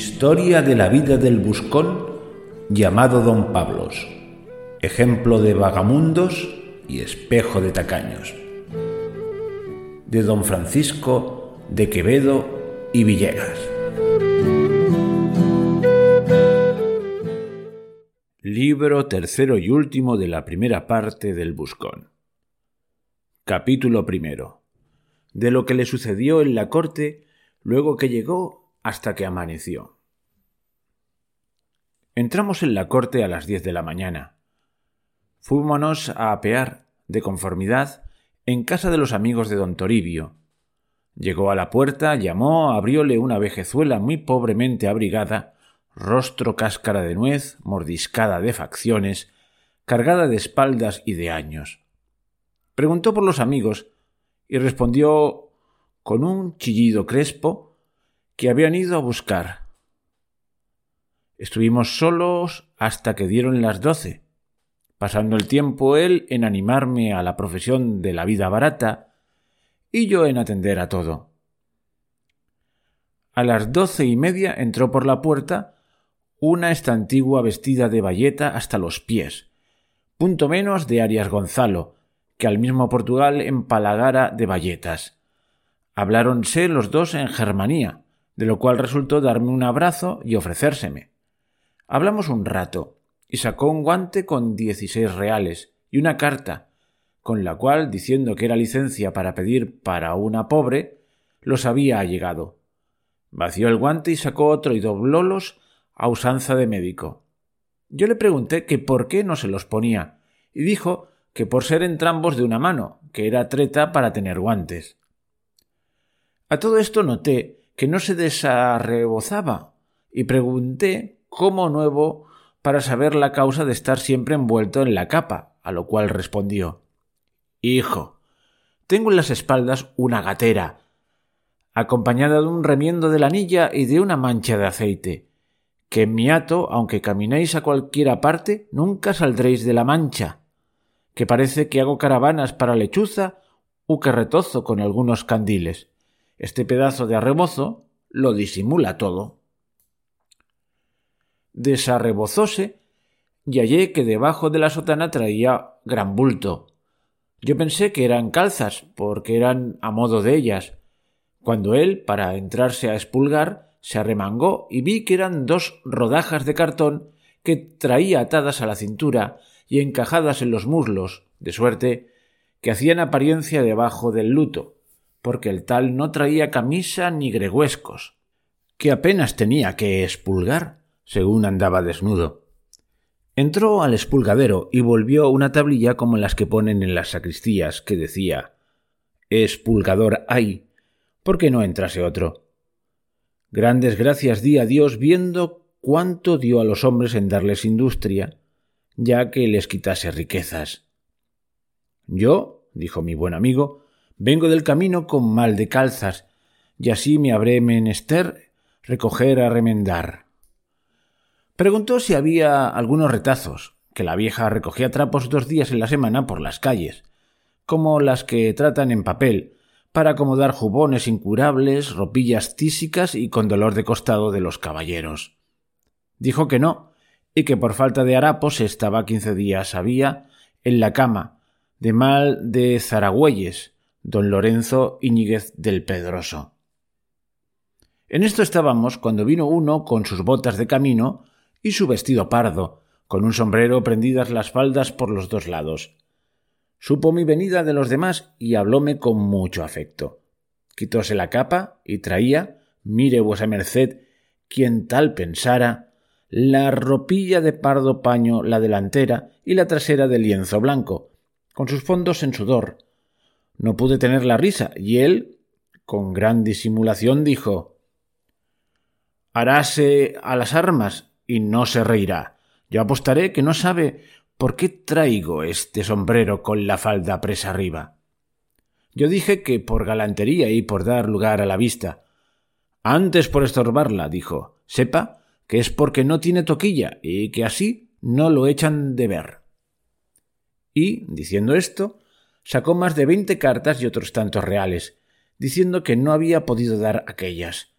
Historia de la vida del buscón llamado Don Pablos, ejemplo de vagamundos y espejo de tacaños. De Don Francisco de Quevedo y Villegas. Libro tercero y último de la primera parte del Buscón. Capítulo primero. De lo que le sucedió en la corte luego que llegó hasta que amaneció. Entramos en la corte a las diez de la mañana. Fuímonos a apear, de conformidad, en casa de los amigos de don Toribio. Llegó a la puerta, llamó, abrióle una vejezuela muy pobremente abrigada, rostro cáscara de nuez, mordiscada de facciones, cargada de espaldas y de años. Preguntó por los amigos y respondió con un chillido crespo que habían ido a buscar. Estuvimos solos hasta que dieron las doce, pasando el tiempo él en animarme a la profesión de la vida barata y yo en atender a todo. A las doce y media entró por la puerta una estantigua vestida de bayeta hasta los pies, punto menos de Arias Gonzalo, que al mismo Portugal empalagara de bayetas. Habláronse los dos en Germanía, de lo cual resultó darme un abrazo y ofrecérseme. Hablamos un rato, y sacó un guante con dieciséis reales y una carta, con la cual, diciendo que era licencia para pedir para una pobre, los había allegado. Vació el guante y sacó otro y doblólos a usanza de médico. Yo le pregunté que por qué no se los ponía, y dijo que por ser entrambos de una mano, que era treta para tener guantes. A todo esto noté que no se desarrebozaba, y pregunté cómo nuevo para saber la causa de estar siempre envuelto en la capa, a lo cual respondió Hijo, tengo en las espaldas una gatera, acompañada de un remiendo de la anilla y de una mancha de aceite, que en mi hato, aunque caminéis a cualquiera parte, nunca saldréis de la mancha, que parece que hago caravanas para lechuza u que retozo con algunos candiles. Este pedazo de arrebozo lo disimula todo. Desarrebozóse y hallé que debajo de la sotana traía gran bulto. Yo pensé que eran calzas, porque eran a modo de ellas, cuando él, para entrarse a espulgar, se arremangó y vi que eran dos rodajas de cartón que traía atadas a la cintura y encajadas en los muslos, de suerte que hacían apariencia debajo del luto, porque el tal no traía camisa ni gregüescos, que apenas tenía que espulgar, según andaba desnudo. Entró al espulgadero y volvió una tablilla como las que ponen en las sacristías, que decía Espulgador hay, ¿por qué no entrase otro? Grandes gracias di a Dios viendo cuánto dio a los hombres en darles industria, ya que les quitase riquezas. Yo, dijo mi buen amigo, vengo del camino con mal de calzas, y así me habré menester recoger a remendar. Preguntó si había algunos retazos, que la vieja recogía trapos dos días en la semana por las calles, como las que tratan en papel, para acomodar jubones incurables, ropillas tísicas y con dolor de costado de los caballeros. Dijo que no, y que por falta de harapos estaba quince días había en la cama, de mal de Zaragüelles, don Lorenzo Iñiguez del Pedroso. En esto estábamos cuando vino uno con sus botas de camino y su vestido pardo, con un sombrero prendidas las faldas por los dos lados, Supo mi venida de los demás y hablóme con mucho afecto. Quitóse la capa y traía, mire vuesa merced, quien tal pensara, la ropilla de pardo paño la delantera y la trasera de lienzo blanco, con sus fondos en sudor. No pude tener la risa, y él, con gran disimulación, dijo Haráse a las armas y no se reirá. Yo apostaré que no sabe ¿por qué traigo este sombrero con la falda presa arriba? Yo dije que por galantería y por dar lugar a la vista. Antes por estorbarla, dijo. Sepa que es porque no tiene toquilla y que así no lo echan de ver. Y, diciendo esto, sacó más de veinte cartas y otros tantos reales, diciendo que no había podido dar aquellas.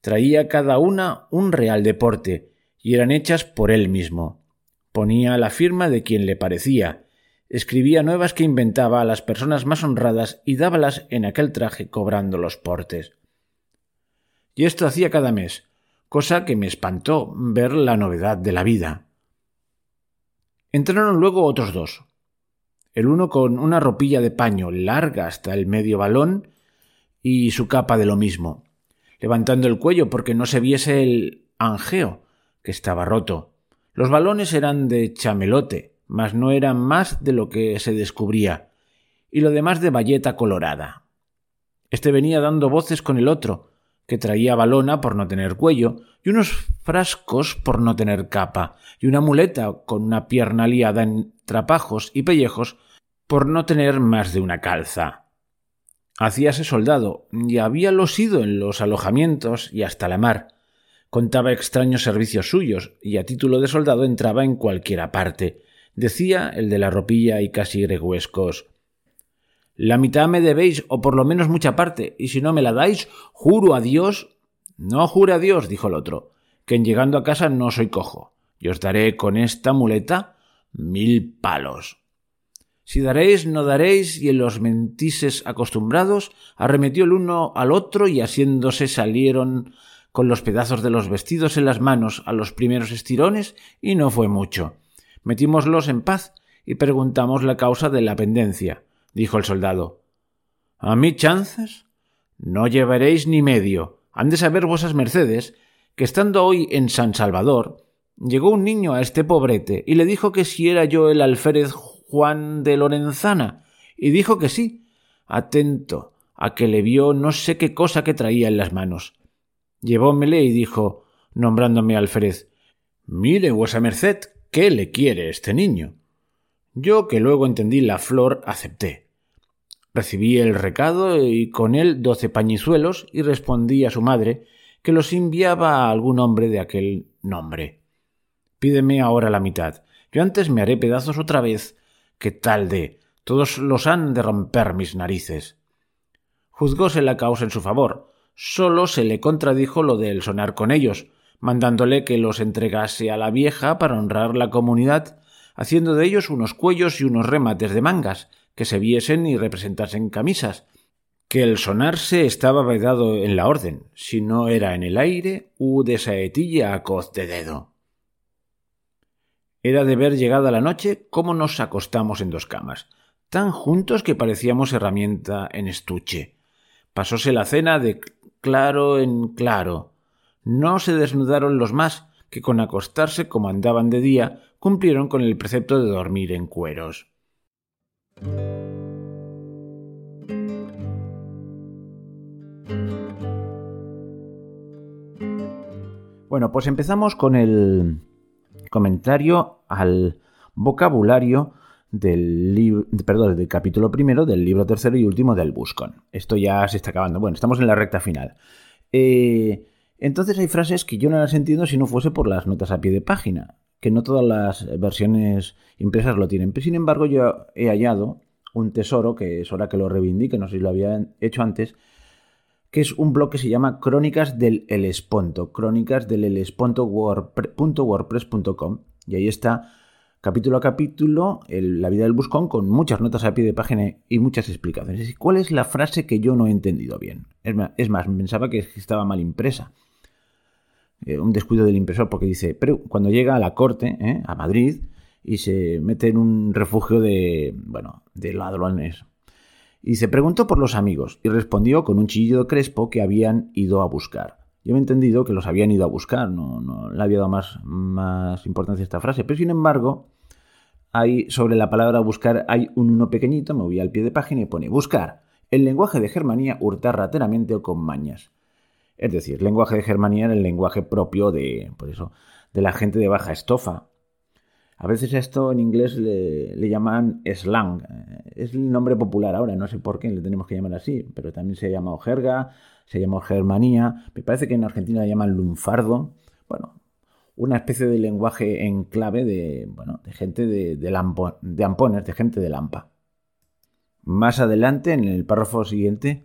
Traía cada una un real deporte, y eran hechas por él mismo. Ponía la firma de quien le parecía, escribía nuevas que inventaba a las personas más honradas y dábalas en aquel traje cobrando los portes. Y esto hacía cada mes, cosa que me espantó ver la novedad de la vida. Entraron luego otros dos, el uno con una ropilla de paño larga hasta el medio balón y su capa de lo mismo, levantando el cuello porque no se viese el angeo, que estaba roto. Los balones eran de chamelote, mas no eran más de lo que se descubría, y lo demás de bayeta colorada. Este venía dando voces con el otro, que traía balona por no tener cuello, y unos frascos por no tener capa, y una muleta con una pierna liada en trapajos y pellejos por no tener más de una calza. Hacíase soldado, y habíalo sido en los alojamientos y hasta la mar. Contaba extraños servicios suyos, y a título de soldado entraba en cualquiera parte. Decía el de la ropilla y casi greguescos. La mitad me debéis, o por lo menos mucha parte, y si no me la dais, juro a Dios. No jure a Dios, dijo el otro, que en llegando a casa no soy cojo, y os daré con esta muleta mil palos. Si daréis, no daréis, y en los mentises acostumbrados, arremetió el uno al otro y asiéndose salieron con los pedazos de los vestidos en las manos a los primeros estirones, y no fue mucho. Metímoslos en paz y preguntamos la causa de la pendencia, dijo el soldado. ¿A mí chanzas? No llevaréis ni medio. Han de saber vuesas mercedes que estando hoy en San Salvador, llegó un niño a este pobrete y le dijo que si era yo el alférez Juan de Lorenzana, y dijo que sí, atento a que le vio no sé qué cosa que traía en las manos. Llevómele y dijo, nombrándome alférez, Mire, vuesa merced, ¿qué le quiere este niño? Yo, que luego entendí la flor, acepté. Recibí el recado y con él doce pañizuelos y respondí a su madre que los enviaba a algún hombre de aquel nombre. Pídeme ahora la mitad. Yo antes me haré pedazos otra vez ¿Qué tal de todos los han de romper mis narices. Juzgóse la causa en su favor, sólo se le contradijo lo del sonar con ellos, mandándole que los entregase a la vieja para honrar la comunidad, haciendo de ellos unos cuellos y unos remates de mangas, que se viesen y representasen camisas, que el sonarse estaba vedado en la orden, si no era en el aire u de saetilla a coz de dedo. Era de ver llegada la noche cómo nos acostamos en dos camas, tan juntos que parecíamos herramienta en estuche. Pasóse la cena de claro en claro. No se desnudaron los más, que con acostarse como andaban de día, cumplieron con el precepto de dormir en cueros. Bueno, pues empezamos con el comentario al vocabulario del, perdón, del capítulo primero del libro tercero y último del Buscon. Esto ya se está acabando. Bueno, estamos en la recta final. Eh, entonces hay frases que yo no las entiendo si no fuese por las notas a pie de página, que no todas las versiones impresas lo tienen. Pero sin embargo yo he hallado un tesoro, que es hora que lo reivindique, no sé si lo había hecho antes, que es un blog que se llama Crónicas del Elesponto, crónicas del Elesponto.wordpress.com y ahí está capítulo a capítulo la vida del buscón con muchas notas a pie de página y muchas explicaciones. ¿Cuál es la frase que yo no he entendido bien? Es más, pensaba que estaba mal impresa. Eh, un descuido del impresor porque dice, pero cuando llega a la corte, eh, a Madrid, y se mete en un refugio de, bueno, de ladrones, y se preguntó por los amigos y respondió con un chillido crespo que habían ido a buscar. Yo he entendido que los habían ido a buscar, no, no le había dado más, más importancia a esta frase, pero sin embargo, hay, sobre la palabra buscar hay un uno pequeñito, me voy al pie de página y pone buscar, el lenguaje de Germanía hurtar rateramente o con mañas. Es decir, lenguaje de Germanía era el lenguaje propio de, por eso, de la gente de baja estofa, a veces esto en inglés le, llaman slang. Es el nombre popular ahora, no sé por qué le tenemos que llamar así, pero también se ha llamado jerga, se ha llamado germanía. Me parece que en Argentina le llaman lunfardo. Bueno, una especie de lenguaje en clave de, bueno, de gente de, de, ampones, de gente de lampa. Más adelante, en el párrafo siguiente,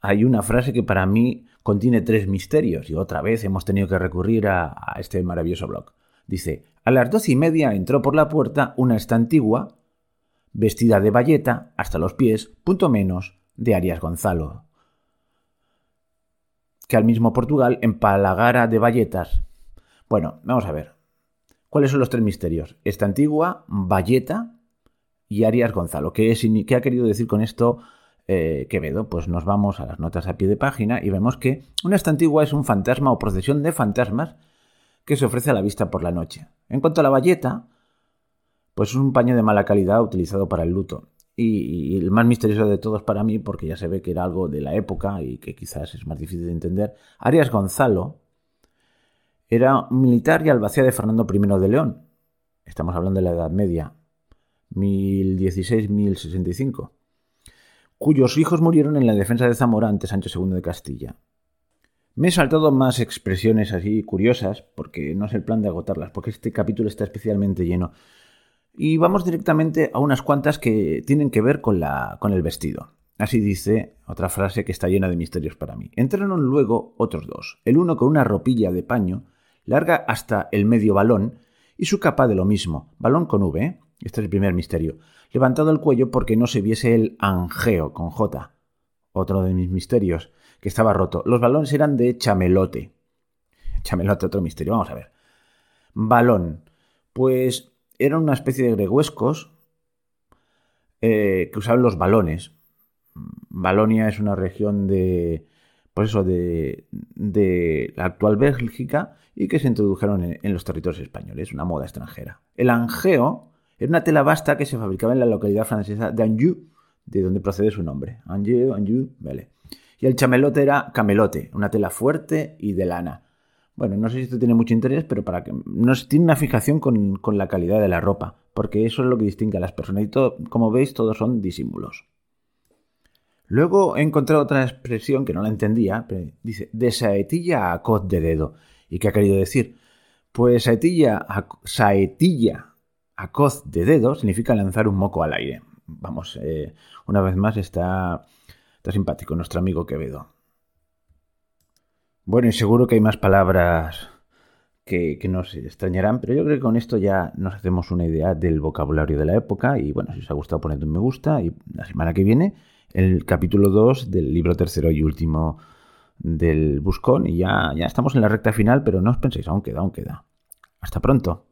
hay una frase que para mí contiene tres misterios y otra vez hemos tenido que recurrir a, este maravilloso blog. Dice, a las doce y media entró por la puerta una esta antigua, vestida de bayeta hasta los pies, punto menos, de Arias Gonzalo. Que al mismo Portugal empalagara de bayetas. Bueno, vamos a ver. ¿Cuáles son los tres misterios? Esta antigua, bayeta y Arias Gonzalo. ¿Qué, ¿Qué ha querido decir con esto eh, Quevedo? Pues nos vamos a las notas a pie de página y vemos que una esta antigua es un fantasma o procesión de fantasmas que se ofrece a la vista por la noche. En cuanto a la bayeta, pues es un paño de mala calidad utilizado para el luto. Y, el más misterioso de todos para mí, porque ya se ve que era algo de la época y que quizás es más difícil de entender, Arias Gonzalo era militar y albacea de Fernando I de León. Estamos hablando de la Edad Media, 1016-1065, cuyos hijos murieron en la defensa de Zamora ante Sancho II de Castilla. Me he saltado más expresiones así curiosas, porque no es el plan de agotarlas, porque este capítulo está especialmente lleno. Y vamos directamente a unas cuantas que tienen que ver con, la, con el vestido. Así dice otra frase que está llena de misterios para mí. Entraron luego otros dos, el uno con una ropilla de paño, larga hasta el medio balón, y su capa de lo mismo, balón con V, ¿eh? este es el primer misterio, levantado el cuello porque no se viese el angeo con J, otro de mis misterios, que estaba roto. Los balones eran de chamelote. Chamelote, otro misterio, vamos a ver. Balón, pues eran una especie de greguescos eh, que usaban los balones. Balonia es una región de, por eso, de, la actual Bélgica y que se introdujeron en, los territorios españoles, una moda extranjera. El angeo era una tela basta que se fabricaba en la localidad francesa de Anjou, de donde procede su nombre. Anjou, Anjou, vale. Y el chamelote era camelote, una tela fuerte y de lana. Bueno, no sé si esto tiene mucho interés, pero para que no tiene una fijación con, la calidad de la ropa, porque eso es lo que distingue a las personas. Y todo, como veis, todos son disímulos. Luego he encontrado otra expresión que no la entendía, dice de saetilla a coz de dedo. ¿Y qué ha querido decir? Pues saetilla a, saetilla a coz de dedo significa lanzar un moco al aire. Vamos, eh, una vez más está, está simpático nuestro amigo Quevedo. Bueno, y seguro que hay más palabras que, nos extrañarán, pero yo creo que con esto ya nos hacemos una idea del vocabulario de la época. Y bueno, si os ha gustado, poned un me gusta. Y la semana que viene, el capítulo 2 del libro tercero y último del Buscón. Y ya, ya estamos en la recta final, pero no os penséis, aún queda, aún queda. Hasta pronto.